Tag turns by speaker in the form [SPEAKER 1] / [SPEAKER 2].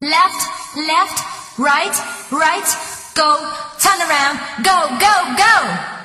[SPEAKER 1] Left, left, right, right, go, turn around, go, go, go!